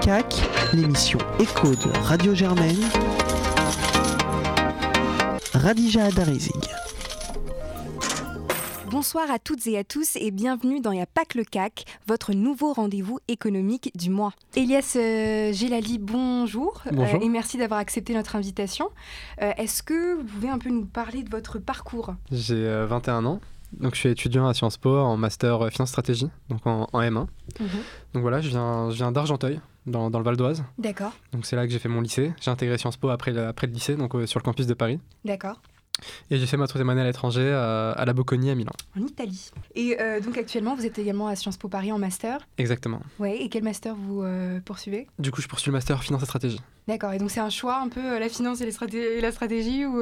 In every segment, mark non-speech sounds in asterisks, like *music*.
CAC, l'émission Écho de Radio Germaine. Radija Adarizig. Bonsoir à toutes et à tous et bienvenue dans Y'a pas que le CAC, votre nouveau rendez-vous économique du mois. Elias euh, bonjour, euh, Bonjour. et merci d'avoir accepté notre invitation. Euh, Est-ce que vous pouvez un peu nous parler de votre parcours? J'ai euh, 21 ans, donc je suis étudiant à Sciences Po en master finance stratégie, donc en, en M1. Donc voilà, je viens, je viens d'Argenteuil, dans, dans le Val d'Oise. D'accord, Donc c'est là que j'ai fait mon lycée. J'ai intégré Sciences Po après le, après le lycée, donc euh, sur le campus de Paris. d'accord. Et j'ai fait ma troisième année à l'étranger, à, à la Bocconi à Milan. En Italie. Et euh, donc actuellement, vous êtes également à Sciences Po Paris en master. Exactement. Ouais, et quel master vous euh, poursuivez? Du coup, je poursuis le master finance et stratégie. D'accord, et donc c'est un choix un peu la finance et, les straté- et la stratégie ou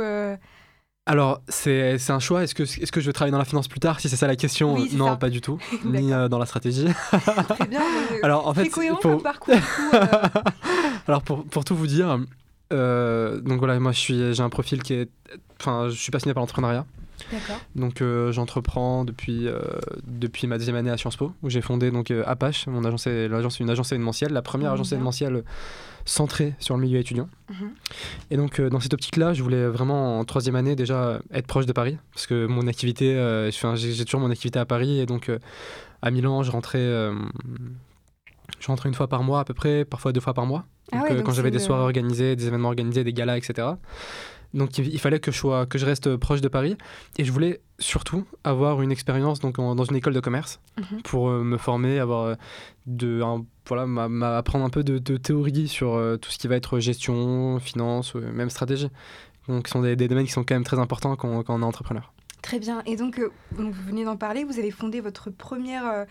Alors, c'est un choix. Est-ce que, est que je veux travailler dans la finance plus tard Si c'est ça la question, Oui, non, ça. pas du tout. *laughs* Ni euh, dans la stratégie. *laughs* Très bien, euh, Alors, en fait, cohérent faut- parcours. coup, euh, *laughs* Alors pour, pour tout vous dire, euh, donc voilà, moi j'ai un profil qui est, enfin, je suis passionné par l'entrepreneuriat. D'accord, Donc j'entreprends depuis depuis ma deuxième année à Sciences Po, où j'ai fondé donc Apache, mon agence, est, l'agence, une agence événementielle, la première Mhm, agence événementielle centrée sur le milieu étudiant. Mhm. Et donc euh, dans cette optique-là, je voulais vraiment en troisième année déjà être proche de Paris, parce que mon activité, euh, j'ai, toujours mon activité à Paris, et donc euh, à Milan, je rentrais, euh, je rentrais une fois par mois à peu près, parfois deux fois par mois. Ah Donc, ouais, donc quand j'avais des soirées organisées, des événements organisés, des galas, etc. Donc il, fallait que je, sois, que je reste proche de Paris. Et je voulais surtout avoir une expérience donc, en- dans une école de commerce Mhm. pour euh, me former, avoir euh, de, un- voilà, m'a- m'a- apprendre un peu de, de théorie sur euh, tout ce qui va être gestion, finance, euh, même stratégie. Donc ce sont des, des domaines qui sont quand même très importants quand, quand on est entrepreneur. Très bien. Et donc, donc, vous venez d'en parler, vous avez fondé votre première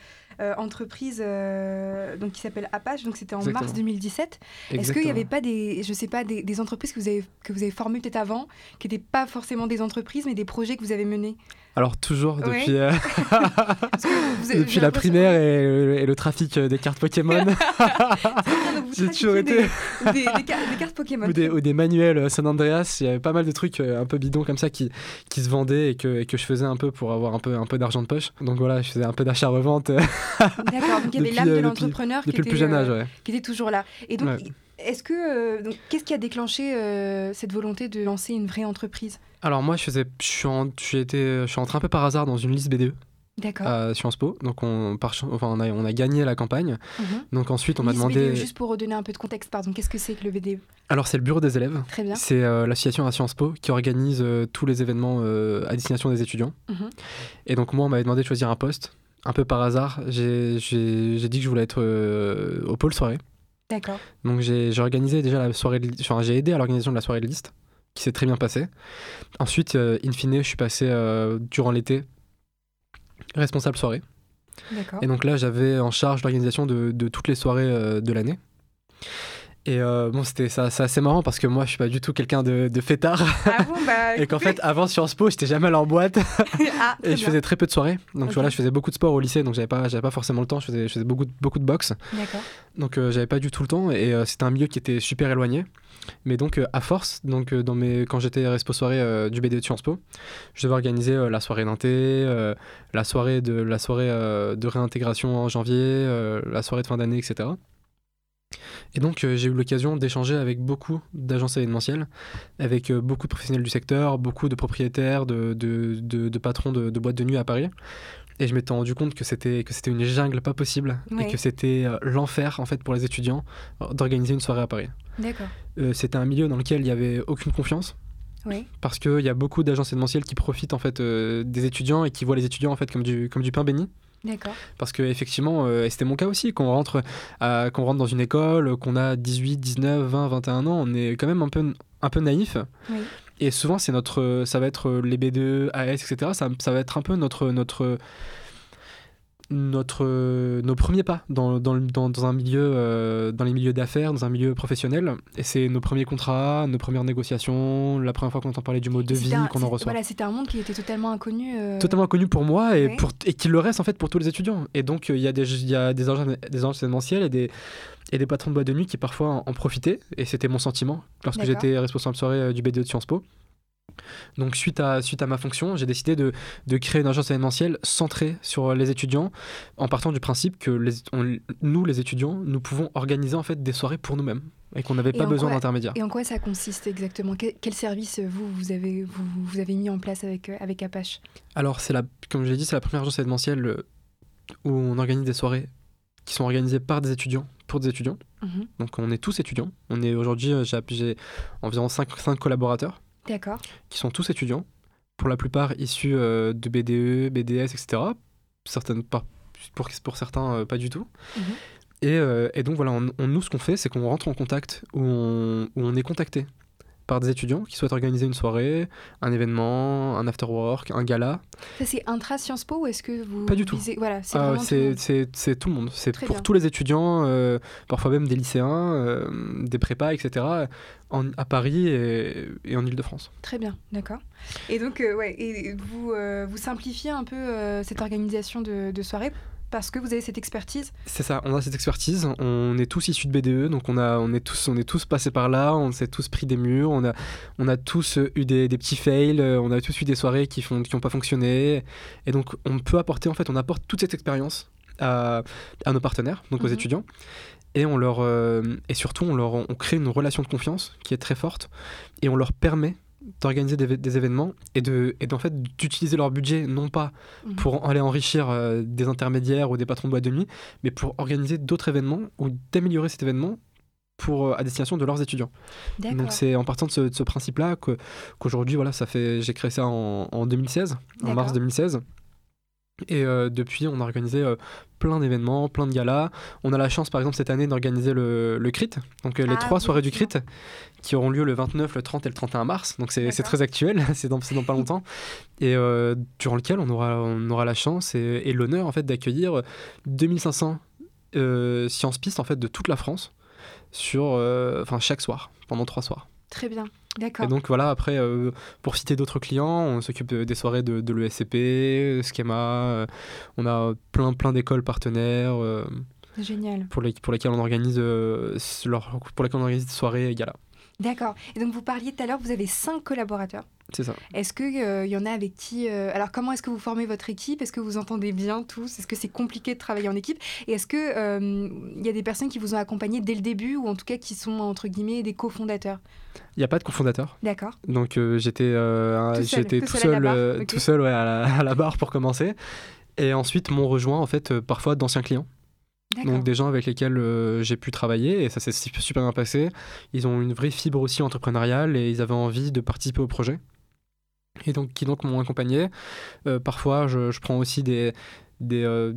entreprise euh, donc, qui s'appelle Apache, donc c'était en Exactement. mars 2017. Est-ce qu'il n'y avait pas des, je sais pas, des, des entreprises que vous avez, que vous avez formées peut-être avant, qui n'étaient pas forcément des entreprises, mais des projets que vous avez menés? Alors toujours depuis, euh, vous avez- *laughs* depuis la primaire et, le- et le trafic des cartes Pokémon. *laughs* *laughs* J'ai toujours été... des, des, des car- des cartes Pokémon. ou des, ou manuels euh, San Andreas, il y avait pas mal de trucs euh, un peu bidons comme ça qui, qui se vendaient et que, et que je faisais un peu pour avoir un peu, un peu d'argent de poche. Donc voilà, je faisais un peu d'achat-revente euh, D'accord. Donc il y avait l'âme euh, de l'entrepreneur qui, le était, plus jeune âge. euh, Ouais. qui était toujours là. Et donc, Ouais. Est-ce que, euh, qu'est-ce qui a déclenché euh, cette volonté de lancer une vraie entreprise? Alors moi, je, faisais, je, suis en- j'ai été, je suis entré un peu par hasard dans une liste BDE D'accord. à Sciences Po. Donc on, par, chan- enfin, on, a, on a gagné la campagne. Mhm. Donc ensuite, on m'a Liste demandé... BDE, juste pour redonner un peu de contexte, pardon, qu'est-ce que c'est que le BDE Alors c'est le bureau des élèves. Très bien. C'est euh, l'association à Sciences Po qui organise tous les événements à destination des étudiants. Mhm. Et donc moi, on m'avait demandé de choisir un poste. Un peu par hasard, j'ai dit que je voulais être au pôle soirée. D'accord. Donc j'ai organisé déjà la soirée de enfin, j'ai aidé à l'organisation de la soirée de liste, qui s'est très bien passée. Ensuite, euh, in fine, je suis passé euh, durant l'été responsable soirée. D'accord. Et donc là, j'avais en charge l'organisation de, de toutes les soirées euh, de l'année. Et euh, bon, c'était ça, c'est assez marrant parce que moi, je suis pas du tout quelqu'un de, de fêtard. Ah bon, bah. *laughs* et qu'en fait, avant Sciences Po, j'étais jamais allé en boîte. *laughs* ah, *laughs* Et je bien. faisais très peu de soirées. Donc voilà, je faisais beaucoup de sport au lycée, donc j'avais pas, j'avais pas forcément le temps. Je faisais, je faisais beaucoup, de- beaucoup de boxe. Donc euh, j'avais pas du tout le temps et euh, c'était un milieu qui était super éloigné. Mais donc euh, à force, donc euh, dans mes quand j'étais respo soirée du BD de Sciences Po, je devais organiser la soirée d'inté, la soirée de la soirée de réintégration en janvier, la soirée de fin d'année, etc. Et donc euh, j'ai eu l'occasion d'échanger avec beaucoup d'agences événementielles, avec euh, beaucoup de professionnels du secteur, beaucoup de propriétaires, de, de, de- de patrons de, boîtes de nuit à Paris. Et je m'étais rendu compte que c'était que c'était une jungle pas possible Ouais. et que c'était euh, l'enfer en fait pour les étudiants d'organiser une soirée à Paris. D'accord. C'était un milieu dans lequel il y avait aucune confiance Oui. parce qu'il y a beaucoup d'agences événementielles qui profitent en fait des étudiants et qui voient les étudiants en fait comme du comme du pain béni D'accord. parce que effectivement euh, et c'était mon cas aussi qu'on rentre à- qu'on rentre dans une école qu'on a 18 19 20 21 ans on est quand même un peu un peu naïf Oui. et souvent c'est notre ça va être les B2 AS etc ça, ça va être un peu notre notre notre, nos premiers pas dans, dans, dans, dans un milieu, euh, dans les milieux d'affaires, dans un milieu professionnel. Et c'est nos premiers contrats, nos premières négociations, la première fois qu'on entend parler du mot devis, C'était un- qu'on en reçoit. Voilà, c'était un monde qui était totalement inconnu. euh, Totalement inconnu pour moi et, Ouais. pour, et qui le reste en fait pour tous les étudiants. Et donc euh, il y a des, y a des événementielles et des, et des patrons de boîte de nuit qui parfois en, en profitaient. Et c'était mon sentiment lorsque j'étais responsable soirée euh, du BDE de Sciences Po. Donc suite à, suite à ma fonction, j'ai décidé de, de créer une agence événementielle centrée sur les étudiants, en partant du principe que les, on- nous, les étudiants, nous pouvons organiser en fait des soirées pour nous-mêmes et qu'on n'avait pas besoin d'intermédiaires. Et en quoi ça consiste exactement? Quel, quel service euh, vous, vous, avez, vous, vous avez mis en place avec, euh, avec Apache? Alors, la, comme je l'ai dit, c'est la première agence événementielle euh, où on organise des soirées qui sont organisées par des étudiants, pour des étudiants. Mhm. Donc, on est tous étudiants. On est aujourd'hui, j'ai j'ai environ 5, collaborateurs D'accord. qui sont tous étudiants, pour la plupart issus euh, de BDE, BDS, etc. Certaines, pas, pour, pour certains, euh, pas du tout. Mhm. Et, euh, et donc voilà, on, on- nous ce qu'on fait, c'est qu'on rentre en contact, ou on est contacté par des étudiants qui souhaitent organiser une soirée, un événement, un after-work, un gala. Ça, c'est intra Sciences Po ou est-ce que vous. Pas du tout. visez- Voilà, c'est Ah, tout le c'est monde. c'est- c'est tout le monde. C'est Très pour bien. tous les étudiants, euh, parfois même des lycéens, euh, des prépas, etc. en- à Paris et, et en Ile-de-France. Très bien, d'accord. Et donc, euh, ouais, et vous, vous simplifiez un peu cette organisation de, de soirée parce que vous avez cette expertise. C'est ça, on a cette expertise, on est tous issus de BDE, donc on, a, on, est, tous, on est tous passés par là, on s'est tous pris des murs, on a, on a tous euh, eu des, des petits fails, euh, on a tous eu des soirées qui n'ont qui ont pas fonctionné, et donc on peut apporter, en fait, on apporte toute cette expérience à, à nos partenaires, donc aux Mhm. étudiants, et, on leur, euh, et surtout on, leur, on crée une relation de confiance qui est très forte, et on leur permet d'organiser des, des événements et de et d'en fait d'utiliser leur budget non pas Mhm. pour aller enrichir euh, des intermédiaires ou des patrons de boîte de nuit mais pour organiser d'autres événements ou d'améliorer cet événement pour euh, à destination de leurs étudiants donc c'est en partant de ce, ce principe là que qu'aujourd'hui voilà ça fait j'ai créé ça en, en 2016 en mars D'accord. 2016 et euh, depuis, on a organisé euh, plein d'événements, plein de galas. On a la chance, par exemple, cette année d'organiser le, le CRIT, donc euh, les Ah trois oui, soirées du CRIT, qui auront lieu le 29, le 30 et le 31 mars. Donc c'est très actuel, *laughs* c'est dans, pas longtemps. Et durant lequel on aura, on aura la chance et, et l'honneur en fait d'accueillir 2500 euh, sciences pistes en fait de toute la France sur, chaque soir, pendant trois soirs. Très bien, Et donc voilà, après, euh, pour citer d'autres clients, on s'occupe de- des soirées de, de l'ESCP, Schema, euh, on a plein, plein d'écoles partenaires euh, Génial. pour, les, pour lesquelles on organise, euh, leur- pour lesquelles on organise des soirées et galas. D'accord. Et donc, vous parliez tout à l'heure, vous avez cinq collaborateurs. C'est ça. Est-ce qu'il y en a avec qui. euh, Alors, comment est-ce que vous formez votre équipe? Est-ce que vous entendez bien tous? Est-ce que c'est compliqué de travailler en équipe? Et est-ce qu'il y a des personnes qui vous ont accompagné dès le début ou en tout cas qui sont, entre guillemets, des cofondateurs? Il n'y a pas de cofondateur. D'accord. Donc euh, j'étais euh, Tout seul, tout tout seul à la seul, barre, euh, ok. tout seul ouais, à, la, *laughs* à la barre pour commencer. Et ensuite m'ont rejoint en fait euh, parfois d'anciens clients. Donc des gens avec lesquels euh, j'ai pu travailler et ça s'est su- super bien passé. Ils ont une vraie fibre aussi entrepreneuriale et ils avaient envie de participer au projet. Et donc qui donc m'ont accompagné. Euh, parfois je, je prends aussi des, des, euh,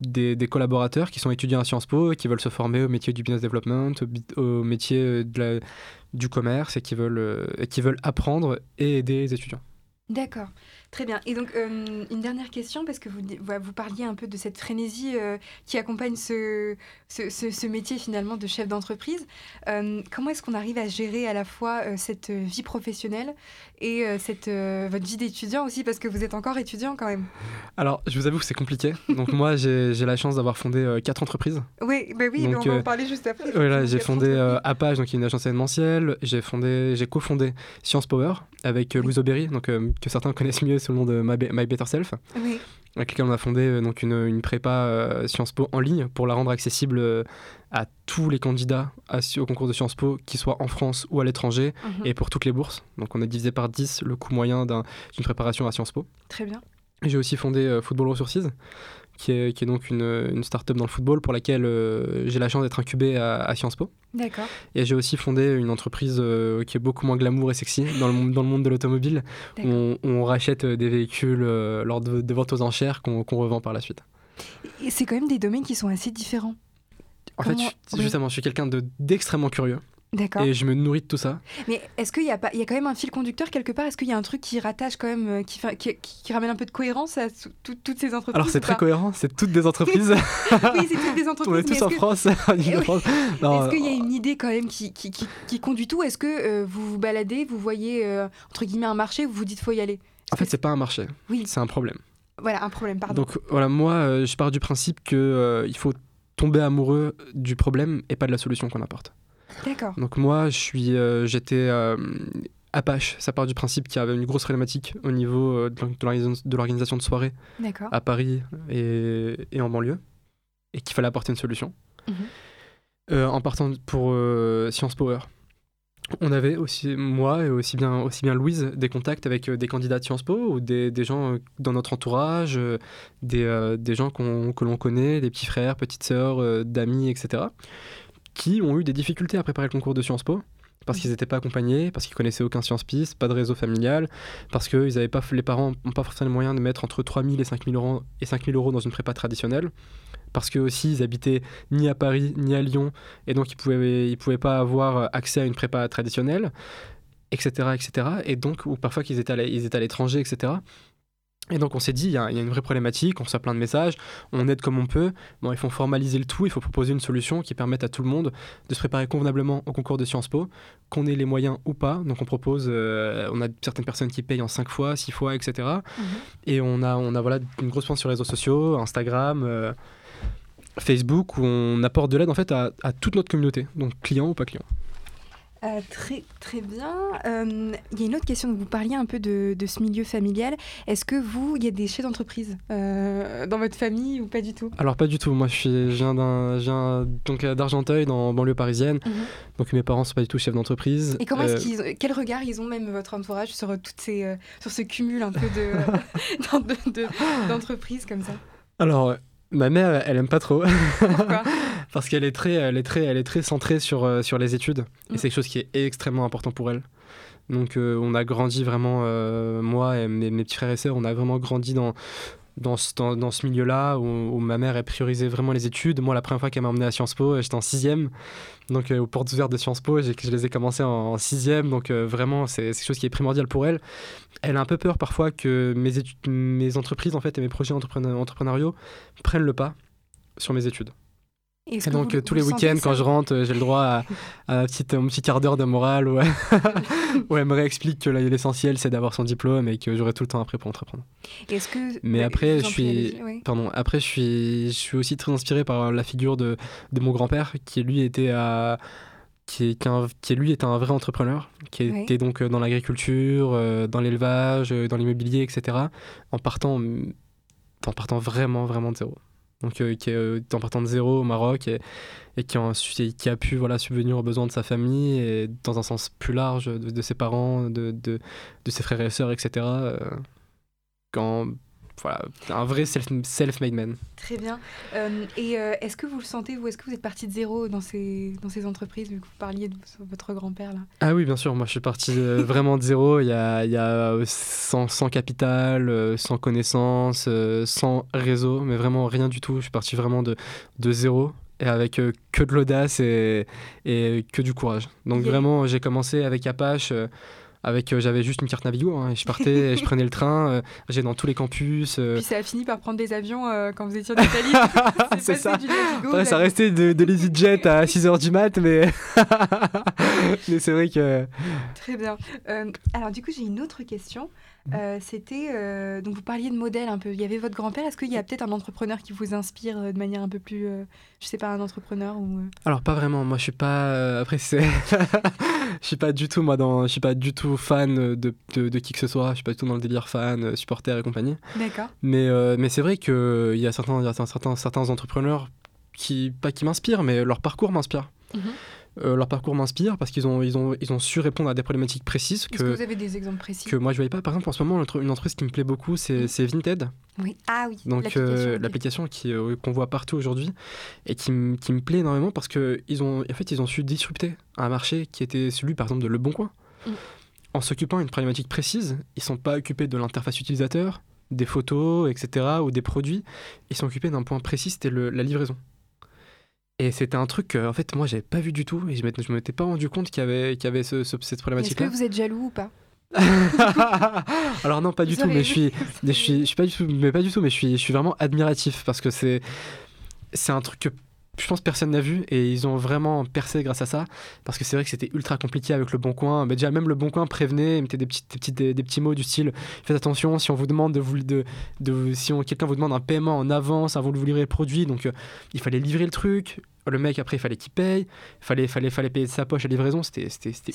des, des collaborateurs qui sont étudiants à Sciences Po et qui veulent se former au métier du business development, au, métier de la- du commerce et qui veulent, et qui veulent apprendre et aider les étudiants. D'accord, très bien. Et donc, euh, une dernière question, parce que vous, vous parliez un peu de cette frénésie euh, qui accompagne ce, ce, ce- ce métier finalement de chef d'entreprise. Euh, comment est-ce qu'on arrive à gérer à la fois cette vie professionnelle et cette, votre vie d'étudiant aussi, parce que vous êtes encore étudiant quand même Alors je vous avoue que c'est compliqué. Donc moi j'ai la chance d'avoir fondé quatre entreprises. Oui, bah oui mais Donc, on va en parler juste après. Voilà, j'ai fondé. Apage, donc une agence événementielle. J'ai fondé, j'ai cofondé Science Power avec Oui. Louise Aubéry, donc que certains connaissent mieux sous le nom de My, Be- My Better Self, Oui, avec lequel on a fondé euh, donc une, une prépa euh, Sciences Po en ligne pour la rendre accessible euh, à tous les candidats à- au concours de Sciences Po, qu'ils soient en France ou à l'étranger, mhm, et pour toutes les bourses. Donc on a divisé par 10 le coût moyen d'un- d'une préparation à Sciences Po. très bien. J'ai aussi fondé euh, Football Resources, qui est, qui est donc une, une start-up dans le football pour laquelle euh, j'ai la chance d'être incubé à, à Sciences Po. D'accord. Et j'ai aussi fondé une entreprise euh, qui est beaucoup moins glamour et sexy dans le, monde- dans le monde de l'automobile. On, on rachète euh, des véhicules lors de, de ventes aux enchères qu'on revend par la suite. Et c'est quand même des domaines qui sont assez différents. En fait, je- justement, je suis quelqu'un de- d'extrêmement curieux D'accord. et je me nourris de tout ça. Mais est-ce qu'il y a pas, il y a quand même un fil conducteur quelque part? Est-ce qu'il y a un truc qui rattache quand même, euh, qui, ramène un peu de cohérence à tout- toutes ces entreprises Alors c'est très cohérent, c'est toutes des entreprises. *laughs* Oui, c'est toutes des *laughs* on entreprises. est mais tous en France. *laughs* Eh Est-ce qu'il y a une idée quand même qui, qui, qui- qui conduit tout? Est-ce que euh, vous vous baladez, vous voyez euh, entre guillemets un marché, vous vous dites faut y aller? En fait, c'est pas un marché, Oui. c'est un problème. Voilà, un problème, pardon. Donc voilà, moi, euh, je pars du principe que euh, il faut tomber amoureux du problème et pas de la solution qu'on apporte. D'accord. Donc moi, je suis, euh, j'étais euh, Apache, ça part du principe qu'il y avait une grosse problématique au niveau euh, de l'organisation- de soirées à Paris et, et en banlieue, et qu'il fallait apporter une solution. Mhm. Euh, en partant pour euh, Science Power, on avait aussi, moi et aussi bien, aussi bien Louise, des contacts avec euh, des candidats de Sciences Po ou des, des gens dans notre entourage, des, des gens qu'on- que l'on connaît, des petits frères, petites sœurs, d'amis, etc., qui ont eu des difficultés à préparer le concours de Sciences Po parce qu'ils n'étaient pas accompagnés, parce qu'ils connaissaient aucun Sciences Piste, pas de réseau familial, parce que ils avaient pas, les parents n'ont pas forcément les moyens de mettre entre 3 000 et 5 000 euros, et 5 000 euros dans une prépa traditionnelle, parce que aussi ils habitaient ni à Paris ni à Lyon, et donc ils pouvaient, ils pouvaient pas avoir accès à une prépa traditionnelle, etc., etc. Et donc, ou parfois qu'ils étaient à l'étranger, etc. Et donc on s'est dit, il y, a il y a une vraie problématique, on reçoit plein de messages, on aide comme on peut. Bon, il faut formaliser le tout, il faut proposer une solution qui permette à tout le monde de se préparer convenablement au concours de Sciences Po, qu'on ait les moyens ou pas. Donc on propose, euh, on a certaines personnes qui payent en 5 fois, 6 fois, etc. Mhm. Et on a, on a voilà, une grosse présence sur les réseaux sociaux, Instagram, euh, Facebook, où on apporte de l'aide en fait à, à toute notre communauté, donc clients ou pas clients. Euh, très, très bien. Euh, Il y a une autre question. Vous parliez un peu de, de ce milieu familial. Est-ce que vous, il y a des chefs d'entreprise euh, dans votre famille ou pas du tout? Alors pas du tout, moi je, suis, je viens d'un- je viens donc d'Argenteuil, dans banlieue parisienne, donc mes parents sont pas du tout chefs d'entreprise. Et comment est-ce qu'ils, quel regard ils ont même votre entourage sur toutes ces, sur ce cumul un peu de, *laughs* d'en- de- de- d'entreprises comme ça? Alors, ma mère, elle aime pas trop. Pourquoi? *laughs* Parce qu'elle est très, elle est très, elle est très centrée sur, euh, sur les études. Mm. Et c'est quelque chose qui est extrêmement important pour elle. Donc euh, on a grandi vraiment, euh, moi et mes, mes petits frères et sœurs, on a vraiment grandi dans, dans, ce, dans, dans ce milieu-là où, où ma mère elle priorisait vraiment les études. Moi, la première fois qu'elle m'a emmené à Sciences Po, j'étais en sixième. Donc euh, aux portes ouvertes de Sciences Po, je les ai commencées en, en sixième. Donc vraiment, c'est c'est quelque chose qui est primordial pour elle. Elle a un peu peur parfois que mes, études, mes entreprises en fait, et mes projets entrepreneur- entrepreneuriaux prennent le pas sur mes études. Est-ce Et donc vous- euh, tous vous les week-ends, quand je rentre, euh, j'ai le droit à, à un petit, un petit quart d'heure de morale où, *laughs* où elle me réexplique que l'essentiel, c'est d'avoir son diplôme et que j'aurai tout le temps après pour entreprendre. Est-ce que Mais après, je suis, oui. pardon, après, je suis, je suis aussi très inspiré par la figure de, de mon grand-père, qui lui était à, qui, est, un- qui, lui était un vrai entrepreneur, qui Oui. était donc euh, dans l'agriculture, dans l'élevage, dans l'immobilier, etc. En partant, en partant vraiment, vraiment de zéro. Donc, euh, qui est euh, en partant de zéro au Maroc et, qui a pu voilà, subvenir aux besoins de sa famille et dans un sens plus large de, de ses parents, de, de, de ses frères et sœurs, etc. euh, quand, voilà, un vrai self- self-made man. Très bien. Euh, et euh, est-ce que vous le sentez, vous Est-ce que vous êtes parti de zéro dans ces, dans ces entreprises, vu que vous parliez de votre grand-père là? Ah oui, bien sûr, moi je suis parti euh, *laughs* vraiment de zéro, il y a, il y a sans, sans capital, sans connaissance, euh, sans réseau, mais vraiment rien du tout, je suis parti vraiment de, de zéro et avec que de l'audace et, et que du courage. Donc Yeah. vraiment, j'ai commencé avec Apache, euh, avec euh, j'avais juste une carte Navigo, hein, et je partais, et je prenais le train, euh, j'allais dans tous les campus. euh, Puis ça a fini par prendre des avions euh, quand vous étiez en Italie. *laughs* c'est ça. Du Navigo, Ouais, ça restait de, de l'EasyJet à 6h du mat, mais, *laughs* mais c'est vrai que... Très bien. Euh, alors du coup, j'ai une autre question. Euh, C'était euh, donc vous parliez de modèle un peu. Il y avait votre grand-père. Est-ce qu'il y a peut-être un entrepreneur qui vous inspire euh, de manière un peu plus, je sais pas, un entrepreneur ou Alors pas vraiment, moi je suis pas après c'est *laughs* je suis pas du tout moi dans je suis pas du tout fan de, de, de qui que ce soit, je suis pas du tout dans le délire fan, supporter et compagnie. D'accord. Mais mais c'est vrai que il y a certains il y a certains certains entrepreneurs qui pas qui m'inspirent mais leur parcours m'inspire. Mhm. Euh, leur parcours m'inspire parce qu'ils ont ils ont ils ont su répondre à des problématiques précises que que vous avez des exemples précis que moi je voyais pas par exemple en ce moment une entreprise qui me plaît beaucoup c'est Vinted. Oui. Ah oui. Donc l'application, euh, l'application qui euh, qu'on voit partout aujourd'hui et qui, qui me plaît énormément parce que ils ont en fait ils ont su disrupter un marché qui était celui par exemple de Le Bon Coin. Mm. En s'occupant d'une problématique précise, ils sont pas occupés de l'interface utilisateur, des photos, etc. ou des produits. Ils sont occupés d'un point précis, c'était le- la livraison. Et c'était un truc que en fait moi j'avais pas vu du tout. Et je m'étais- je m'étais pas rendu compte qu'il y avait, qu'il y avait ce- ce- cette Est-ce problématique que vous êtes jaloux ou pas? *laughs* Alors non pas du tout mais je suis je suis, je suis pas du tout, mais pas du tout, mais je suis, je suis vraiment admiratif parce que c'est, c'est un truc que je pense que personne n'a vu et ils ont vraiment percé grâce à ça parce que c'est vrai que c'était ultra compliqué avec le Bon Coin. Mais déjà même le Bon Coin prévenait, mettait des petits, des petits, des, petits mots du style faites attention si on vous demande de vous de, de si quelqu'un vous demande un paiement en avance, à vous vous livrer le produit, donc euh, il fallait livrer le truc. Le mec après il fallait qu'il paye, il fallait, fallait, fallait payer de sa poche à livraison, c'était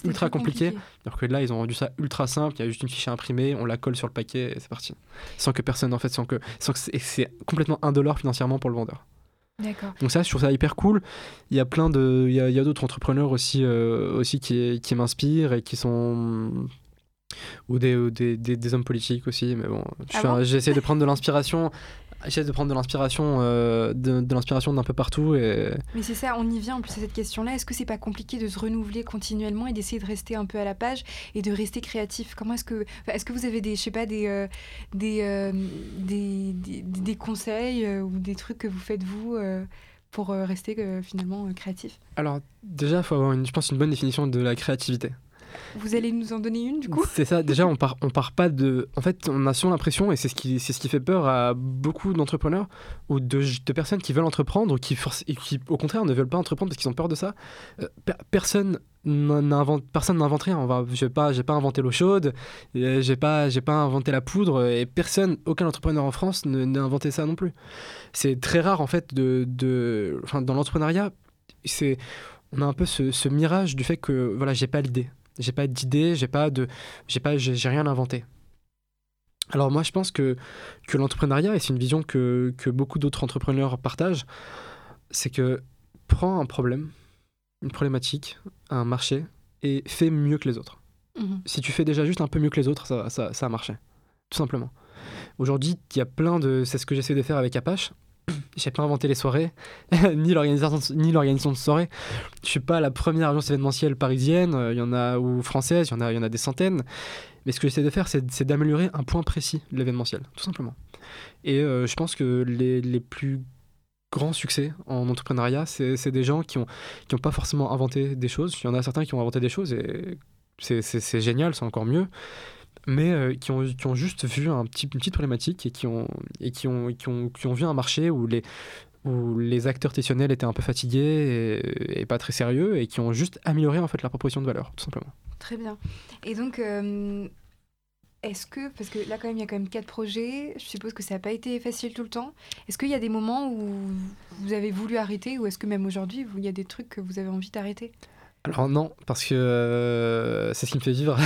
ultra compliqué. compliqué. Alors que là ils ont rendu ça ultra simple, il y a juste une fiche à imprimer, on la colle sur le paquet et c'est parti. Sans que personne en fait, sans que, sans que c'est- c'est complètement indolore financièrement pour le vendeur. Donc ça, je trouve ça hyper cool. Il y a plein de, il y a, d'autres entrepreneurs aussi, euh, aussi qui, qui m'inspirent et qui sont ou des, ou des, des, des hommes politiques aussi. Mais bon, Ah bon? j'essaie de prendre de l'inspiration. J'essaie de prendre de l'inspiration, euh, de, de l'inspiration d'un peu partout et Mais c'est ça, on y vient en plus à cette question-là. Est-ce que c'est pas compliqué de se renouveler continuellement et d'essayer de rester un peu à la page et de rester créatif? Comment est-ce que, est-ce que vous avez des, je sais pas, des, euh, des, euh, des, des, des conseils ou des trucs que vous faites vous pour rester finalement créatif? Alors déjà, il faut avoir, une, je pense, une bonne définition de la créativité. Vous allez nous en donner une du coup C'est ça. Déjà, on part, on part pas de. En fait, on a souvent l'impression, et c'est ce qui, ce qui fait peur à beaucoup d'entrepreneurs ou de, personnes qui veulent entreprendre ou qui, qui, au contraire, ne veulent pas entreprendre parce qu'ils ont peur de ça. Euh, per- personne n'invente, personne n'invente rien. On va, j'ai pas, j'ai pas inventé l'eau chaude, euh, j'ai pas, j'ai pas inventé la poudre, et personne, aucun entrepreneur en France n'a inventé ça non plus. C'est très rare en fait de, de, dans l'entrepreneuriat, c'est, on a un peu ce, ce mirage du fait que voilà, j'ai pas l'idée. J'ai pas d'idée, j'ai pas de, j'ai pas, j'ai rien inventé. Alors moi, je pense que, que l'entrepreneuriat, et c'est une vision que, que beaucoup d'autres entrepreneurs partagent, c'est que prends un problème, une problématique, un marché, et fais mieux que les autres. Mhm. Si tu fais déjà juste un peu mieux que les autres, ça, ça, ça a marché. Tout simplement. Aujourd'hui, il y a plein de... C'est ce que j'essaie de faire avec Apache. *coughs* J'ai pas inventé les soirées, *laughs* ni l'organisation ni l'organisation de soirées. Je suis pas la première agence événementielle parisienne, euh, il y en a ou française, il y en a, des centaines. Mais ce que j'essaie de faire, c'est d'améliorer un point précis de l'événementiel, tout simplement. Et euh, je pense que les, plus grands succès en entrepreneuriat, c'est des gens qui ont, qui ont pas forcément inventé des choses. Il y en a certains qui ont inventé des choses et c'est génial, c'est encore mieux. Mais euh, qui, ont, qui ont juste vu un petit, une petite problématique et qui ont, et qui ont, qui ont, qui ont vu un marché où les, où les acteurs traditionnels étaient un peu fatigués et, pas très sérieux et qui ont juste amélioré en fait la proposition de valeur, tout simplement. Très bien. Et donc, euh, est-ce que, parce que là quand même, il y a quand même quatre projets, je suppose que ça n'a pas été facile tout le temps. Est-ce qu'il y a des moments où vous avez voulu arrêter ou est-ce que même aujourd'hui, il y a des trucs que vous avez envie d'arrêter? Alors non, parce que euh, c'est ce qui me fait vivre.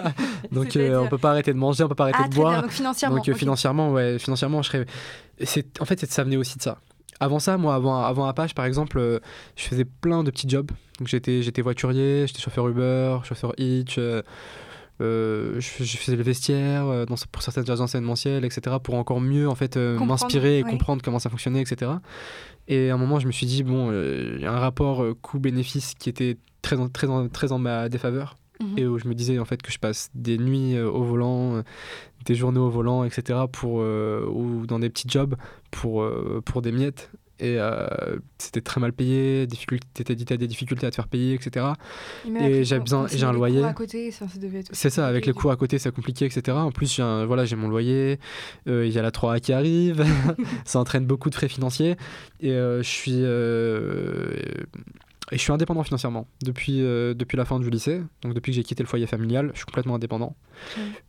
*laughs* Donc euh, on peut pas arrêter de manger, on peut pas arrêter Ah, de bien, boire. donc financièrement. Donc euh, financièrement, ouais, financièrement, je serais. C'est en fait, c'est- ça venait aussi de ça. Avant ça, moi, avant, avant Apache, par exemple, je faisais plein de petits jobs. Donc j'étais, j'étais voiturier, j'étais chauffeur Uber, chauffeur Hitch. Euh, je, je faisais le vestiaire euh, dans, pour certaines agences événementielles, etc. Pour encore mieux en fait euh, m'inspirer et ouais. comprendre comment ça fonctionnait, etc. Et à un moment, je me suis dit bon, il y a un rapport coût-bénéfice qui était très, en- très, en- très en ma défaveur Mhm. et où je me disais en fait que je passe des nuits au volant, des journées au volant, etc. Pour, ou dans des petits jobs pour, pour des miettes. Et euh, c'était très mal payé, difficulté, t'as des difficultés à te faire payer, etc. et j'ai pour besoin- j'ai un loyer. C'est ça, avec les cours à côté, c'est compliqué, etc. En plus, j'ai voilà, j'ai mon loyer, euh, il y a la 3A qui arrive, *laughs* ça entraîne beaucoup de frais financiers. Et euh, je suis. et je suis indépendant financièrement depuis, euh, depuis la fin du lycée, donc depuis que j'ai quitté le foyer familial, je suis complètement indépendant.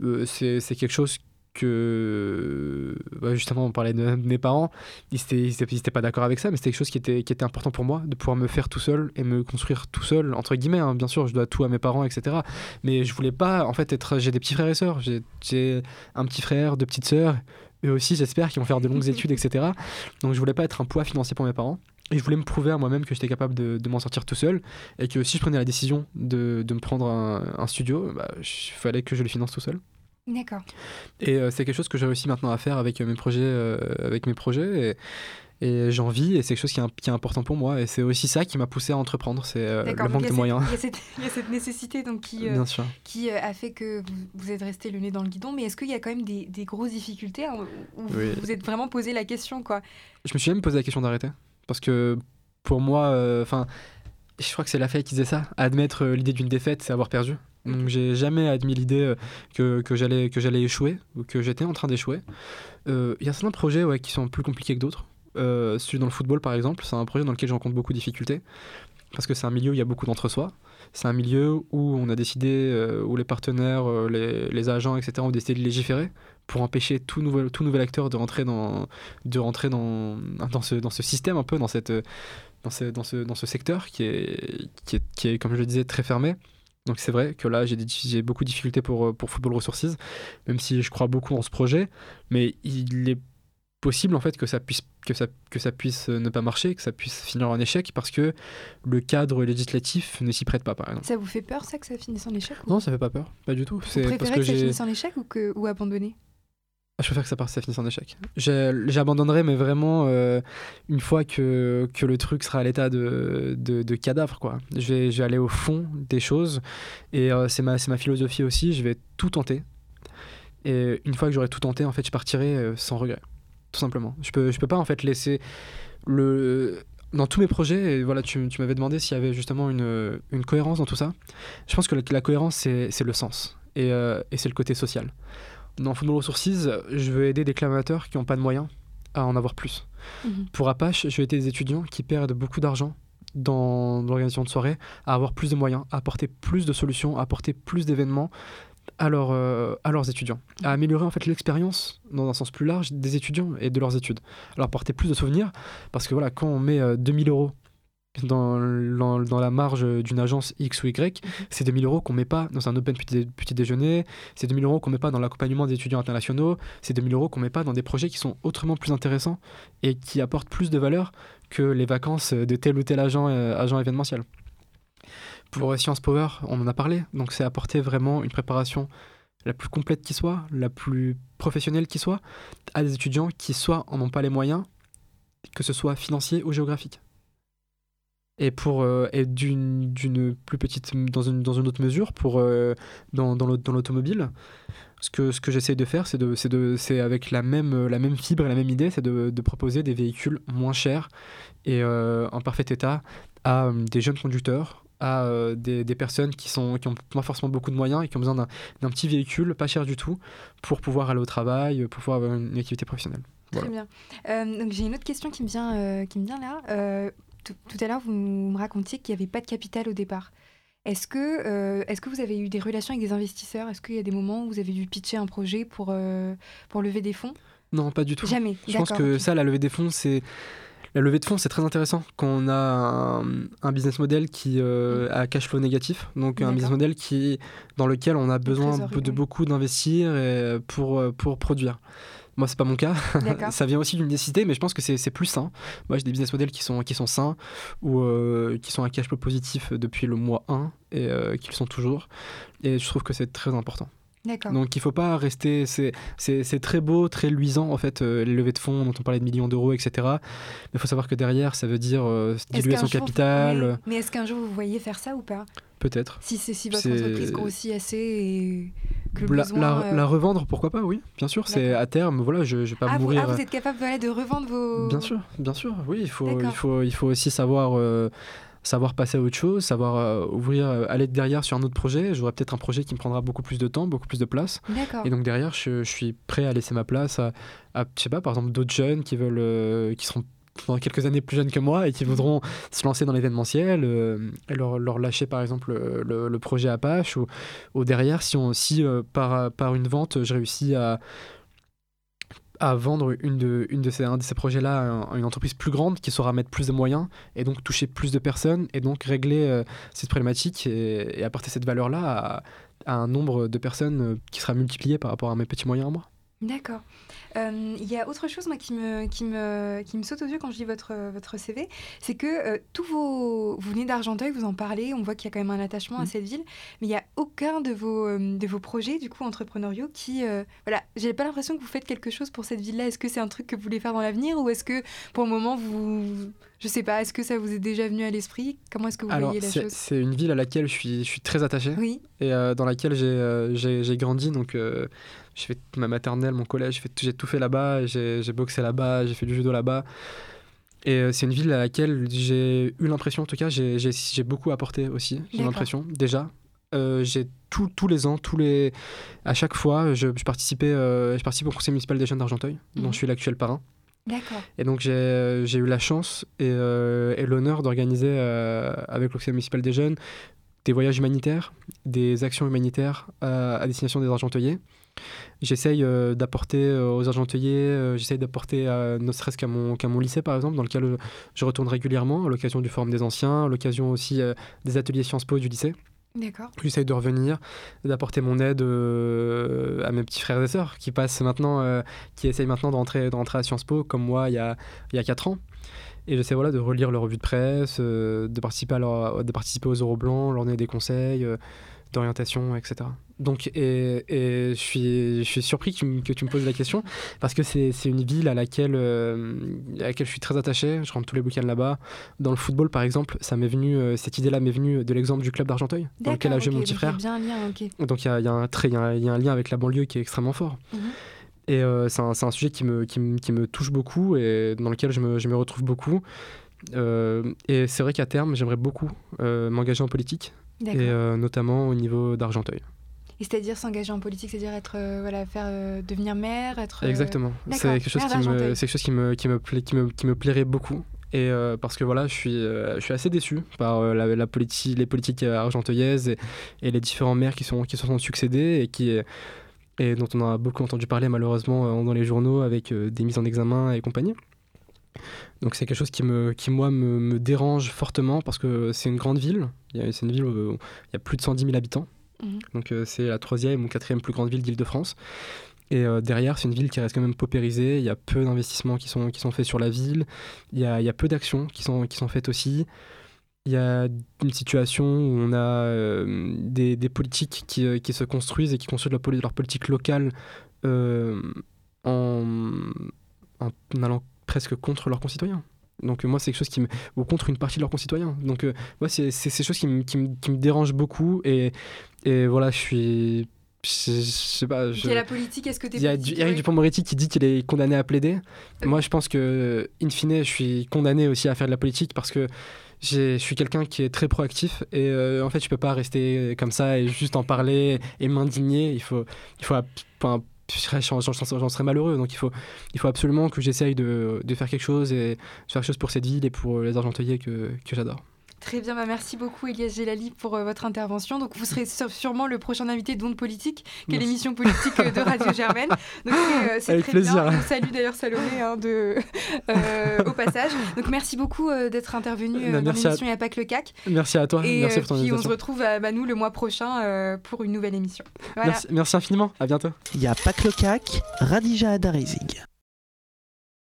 Euh, c'est quelque chose que bah, justement on parlait *laughs* de, mes parents ils étaient, ils étaient, ils étaient pas d'accord avec ça mais c'était quelque chose qui était, qui était important pour moi de pouvoir me faire tout seul et me construire tout seul entre guillemets hein, bien sûr je dois tout à mes parents etc mais je voulais pas en fait être j'ai des petits frères et sœurs j'ai un petit frère deux petites sœurs eux aussi j'espère qu'ils vont faire de longues *laughs* études etc donc je voulais pas être un poids financier pour mes parents et je voulais me prouver à moi-même que j'étais capable de, de m'en sortir tout seul et que si je prenais la décision de, de me prendre un, un studio bah, il fallait que je le finance tout seul D'accord. et euh, c'est quelque chose que j'ai réussi maintenant à faire avec euh, mes projets, euh, avec mes projets et, et j'en vis et c'est quelque chose qui est, un- qui est important pour moi et c'est aussi ça qui m'a poussé à entreprendre, c'est euh, le manque de moyens. Il y, a cette, *laughs* il y a cette nécessité donc, qui, qui a fait que vous, vous êtes resté le nez dans le guidon. Mais est-ce qu'il y a quand même des, des grosses difficultés hein, où vous Oui. vous êtes vraiment posé la question quoi? Je me suis même posé la question d'arrêter parce que pour moi, enfin, je crois que c'est Lafayette qui disait ça, admettre l'idée d'une défaite, c'est avoir perdu. Donc j'ai jamais admis l'idée euh, que, que j'allais échouer ou que j'étais en train d'échouer. Euh, Il y a certains projets ouais, qui sont plus compliqués que d'autres. euh, celui dans le football par exemple, c'est un projet dans lequel je rencontre beaucoup de difficultés parce que c'est un milieu où il y a beaucoup d'entre-soi. C'est un milieu où on a décidé, où les partenaires, les, les agents, etc., ont décidé de légiférer pour empêcher tout nouvel, tout nouvel acteur de rentrer dans, de rentrer dans, dans, ce, dans ce système, un peu, dans, cette, dans, ce, dans, ce, dans ce secteur qui est, qui, est, qui est, comme je le disais, très fermé. Donc c'est vrai que là, j'ai, beaucoup de difficultés pour, pour Football Resources, même si je crois beaucoup en ce projet, mais il est possible en fait que ça puisse que ça que ça puisse euh, ne pas marcher que ça puisse finir en échec parce que le cadre législatif ne s'y prête pas par exemple. Ça vous fait peur, ça, que ça finisse en échec ou- non ça fait pas peur. Pas du tout. Vous préférez parce que, que ça finisse en échec ou, que, ou abandonner Ah, je préfère que ça, parte- ça finisse en échec. J'abandonnerai, mais vraiment euh, une fois que, que le truc sera à l'état de, de, cadavre. Quoi. Je, vais, je vais aller au fond des choses. Et euh, c'est ma, ma philosophie aussi. Je vais tout tenter. Et une fois que j'aurai tout tenté, en fait, je partirai euh, sans regret. Tout simplement. Je peux, je peux pas en fait laisser le. Dans tous mes projets, et voilà, tu, tu m'avais demandé s'il y avait justement une, une cohérence dans tout ça. Je pense que la, cohérence, c'est le sens. Et, et c'est le côté social. Dans Football Resources, je veux aider des clamateurs qui n'ont pas de moyens à en avoir plus. Mhm. Pour Apache, je veux aider des étudiants qui perdent beaucoup d'argent dans l'organisation de soirée à avoir plus de moyens, à apporter plus de solutions, à apporter plus d'événements à, leurs, euh, à leurs étudiants, à améliorer en fait l'expérience dans un sens plus large des étudiants et de leurs études, à leur apporter plus de souvenirs, parce que voilà, quand on met euh, 2000 euros dans, la marge d'une agence X ou Y, c'est 2000 euros qu'on met pas dans un open petit, petit déjeuner, c'est 2000 euros qu'on met pas dans l'accompagnement des étudiants internationaux, c'est 2000 euros qu'on met pas dans des projets qui sont autrement plus intéressants et qui apportent plus de valeur que les vacances de tel ou tel agent, euh, agent événementiel. Pour Science Power, on en a parlé, donc c'est apporter vraiment une préparation la plus complète qui soit, la plus professionnelle qui soit, à des étudiants qui soit en ont pas les moyens, que ce soit financier ou géographique. Et pour euh, et d'une d'une plus petite dans une dans une autre mesure pour euh, dans dans l'au- dans l'automobile ce que ce que j'essaie de faire c'est de c'est de c'est avec la même la même fibre et la même idée c'est de, de proposer des véhicules moins chers et euh, en parfait état à euh, des jeunes conducteurs à euh, des, des personnes qui sont qui ont pas forcément beaucoup de moyens et qui ont besoin d'un d'un petit véhicule pas cher du tout pour pouvoir aller au travail pour pouvoir avoir une activité professionnelle Voilà. Très bien. Euh, donc j'ai une autre question qui me vient, euh, qui me vient là. Euh, tout, tout à l'heure, vous me racontiez qu'il n'y avait pas de capital au départ. Est-ce que, euh, est-ce que vous avez eu des relations avec des investisseurs? Est-ce qu'il y a des moments où vous avez dû pitcher un projet pour, euh, pour lever des fonds? Non pas du tout Jamais. Je pense que ça, la levée des fonds, c'est. La levée de fonds, c'est très intéressant quand on a un, un business model qui euh, a cash flow négatif, donc un business model qui, dans lequel on a besoin de oui. beaucoup d'investir et pour, euh, pour produire. Moi, c'est pas mon cas. *laughs* Ça vient aussi d'une nécessité, mais je pense que c'est c'est plus sain. Moi, j'ai des business models qui sont, qui sont sains ou euh, qui sont à cash flow positif depuis le mois 1 et euh, qui le sont toujours. Et je trouve que c'est très important. Donc il faut pas rester. C'est très beau, très luisant en fait, euh, les levées de fonds dont on parlait de millions d'euros, etc. Mais il faut savoir que derrière, ça veut dire euh, diluer son vous- capital, euh, Mais est-ce qu'un jour vous voyez faire ça ou pas? Peut-être. Si, c'est- si votre entreprise grossit assez et que le La, besoin. la- euh, la revendre, pourquoi pas, oui, bien sûr. C'est à terme, voilà, je, je vais pas ah, vous, mourir. ah, vous êtes capable voilà, de revendre vos. Bien sûr, bien sûr, oui, il faut, il faut, il faut aussi savoir, euh, savoir passer à autre chose, savoir euh, ouvrir, euh, aller derrière sur un autre projet. J'aurai peut-être un projet qui me prendra beaucoup plus de temps, beaucoup plus de place. Et donc derrière, je, je suis prêt à laisser ma place à, à, je sais pas, par exemple, d'autres jeunes qui veulent, euh, qui seront dans quelques années plus jeunes que moi et qui voudront se lancer dans l'événementiel euh, et leur, leur lâcher par exemple le, le- le projet Apache ou, ou derrière si, on, si euh, par, par une vente je réussis à, à vendre une de, une de ces, un de ces projets-là à une entreprise plus grande qui saura mettre plus de moyens et donc toucher plus de personnes et donc régler euh, cette problématique et, apporter cette valeur-là à, à un nombre de personnes euh, qui sera multiplié par rapport à mes petits moyens à moi. D'accord. Euh, Il y a autre chose moi, qui, me, qui, me, qui me saute aux yeux quand je lis votre, votre CV, c'est que euh, tous vos... Vous venez d'Argenteuil, vous en parlez, on voit qu'il y a quand même un attachement à Mm. cette ville, mais il n'y a aucun de vos, euh, de vos projets, du coup, entrepreneuriaux qui... voilà, j'ai pas l'impression que vous faites quelque chose pour cette ville-là. Est-ce que c'est un truc que vous voulez faire dans l'avenir ou est-ce que pour le moment, vous... Je sais pas, est-ce que ça vous est déjà venu à l'esprit? Comment est-ce que vous Alors, voyez la chose? c'est une ville à laquelle je suis, je suis très attaché Oui, et dans laquelle j'ai grandi. Donc, j'ai fait ma maternelle, mon collège, j'ai tout fait là-bas, j'ai boxé là-bas, j'ai fait du judo là-bas. Et euh, c'est une ville à laquelle j'ai eu l'impression, en tout cas, j'ai beaucoup apporté aussi, j'ai l'impression, déjà. Euh, j'ai tous les ans, tous les, à chaque fois, je, je participais, euh, je participe au conseil municipal des jeunes d'Argenteuil, dont Mhm. je suis l'actuel parrain. D'accord. Et donc j'ai eu la chance et, euh, et l'honneur d'organiser avec l'Office municipal des jeunes des voyages humanitaires, des actions humanitaires à destination des argenteuillers. J'essaye euh, d'apporter euh, aux argenteuillers, euh, j'essaye d'apporter euh, ne serait-ce qu'à mon, lycée par exemple, dans lequel euh, je retourne régulièrement, à l'occasion du Forum des Anciens, à l'occasion aussi euh, des ateliers Sciences Po du lycée. D'accord. J'essaye de revenir, d'apporter mon aide euh, à mes petits frères et sœurs qui passent maintenant, euh, qui essayent maintenant de rentrer, de rentrer à Sciences Po comme moi il y a, il y a 4 ans. Et j'essaie voilà, de relire leurs revues de presse, euh, de, participer à leur- de participer aux Euros Blancs, leur donner des conseils euh, d'orientation, etc. Donc, et, et je, suis, je suis surpris que tu, me- que tu me poses la question parce que c'est une ville à laquelle, euh, à laquelle je suis très attaché. Je rentre tous les week-ends là-bas. Dans le football, par exemple, ça m'est venu, euh, cette idée-là m'est venue de l'exemple du club d'Argenteuil, dans lequel a joué mon petit donc il y a frère. bien un lien, ok. Donc il y a, il y a un trait- il y a un- il y a un lien avec la banlieue qui est extrêmement fort. Mhm. Et euh, c'est un, sujet qui me, qui, me, qui me touche beaucoup et dans lequel je me, je me retrouve beaucoup. Euh, et c'est vrai qu'à terme, j'aimerais beaucoup euh, m'engager en politique, et notamment au niveau d'Argenteuil. Et c'est-à-dire s'engager en politique, c'est-à-dire être, euh, voilà, faire euh, devenir maire, être. euh, Exactement. C'est quelque chose qui me, quelque chose qui me, qui me, pla- qui me, qui me plairait beaucoup. Et parce que voilà, je suis, je suis assez déçu par la, la politi- les politiques argenteuillaises et, et les différents maires qui, sont, qui se sont succédés et, qui, et dont on a beaucoup entendu parler malheureusement dans les journaux avec des mises en examen et compagnie. Donc c'est quelque chose qui, me, qui moi, me, me dérange fortement parce que c'est une grande ville. C'est une ville où il y a plus de 110 000 habitants. Mhm. Donc euh, c'est la troisième ou quatrième plus grande ville d'Île-de-France. Et euh, derrière, c'est une ville qui reste quand même paupérisée. Il y a peu d'investissements qui sont, qui sont faits sur la ville. Il y a, il y a peu d'actions qui sont, qui sont faites aussi. Il y a une situation où on a euh, des, des politiques qui, qui se construisent et qui construisent leur, leur politique locale en, allant presque contre leurs concitoyens. Donc moi, c'est quelque chose qui me... ou contre une partie de leurs concitoyens. Donc moi, c'est c'est ces choses qui me, qui, me, qui me dérangent beaucoup. Et, et voilà, je suis... Je, je sais pas... Il y a la politique, est-ce que tu es Il y a du- Eric Dupond-Moretti qui dit qu'il est condamné à plaider. Euh. Moi, je pense que, in fine, je suis condamné aussi à faire de la politique parce que je suis quelqu'un qui est très proactif et euh, en fait, je peux pas rester comme ça et juste en parler et m'indigner. Il faut, il faut, enfin, j'en serais malheureux. Donc, il faut, il faut absolument que j'essaye de, de faire quelque chose et de faire quelque chose pour cette ville et pour les argenteuillers que, que j'adore. Très bien, bah merci beaucoup Elias Gelali pour euh, votre intervention. Donc vous serez sû- sûrement le prochain invité d'Onde Politique, qui est l'émission politique de Radio Germaine. Donc c'est, euh, c'est très plaisir. bien. On salue d'ailleurs Salomé hein, de, euh, au passage. Donc merci beaucoup euh, d'être intervenu euh, Bah, dans merci à- l'émission a pas que le CAC. Merci à toi. Et merci euh, pour ton puis on se retrouve à bah, nous le mois prochain euh, pour une nouvelle émission. Voilà. Merci, merci infiniment. À bientôt. Il y a pas que le CAC, Radija Adarizig.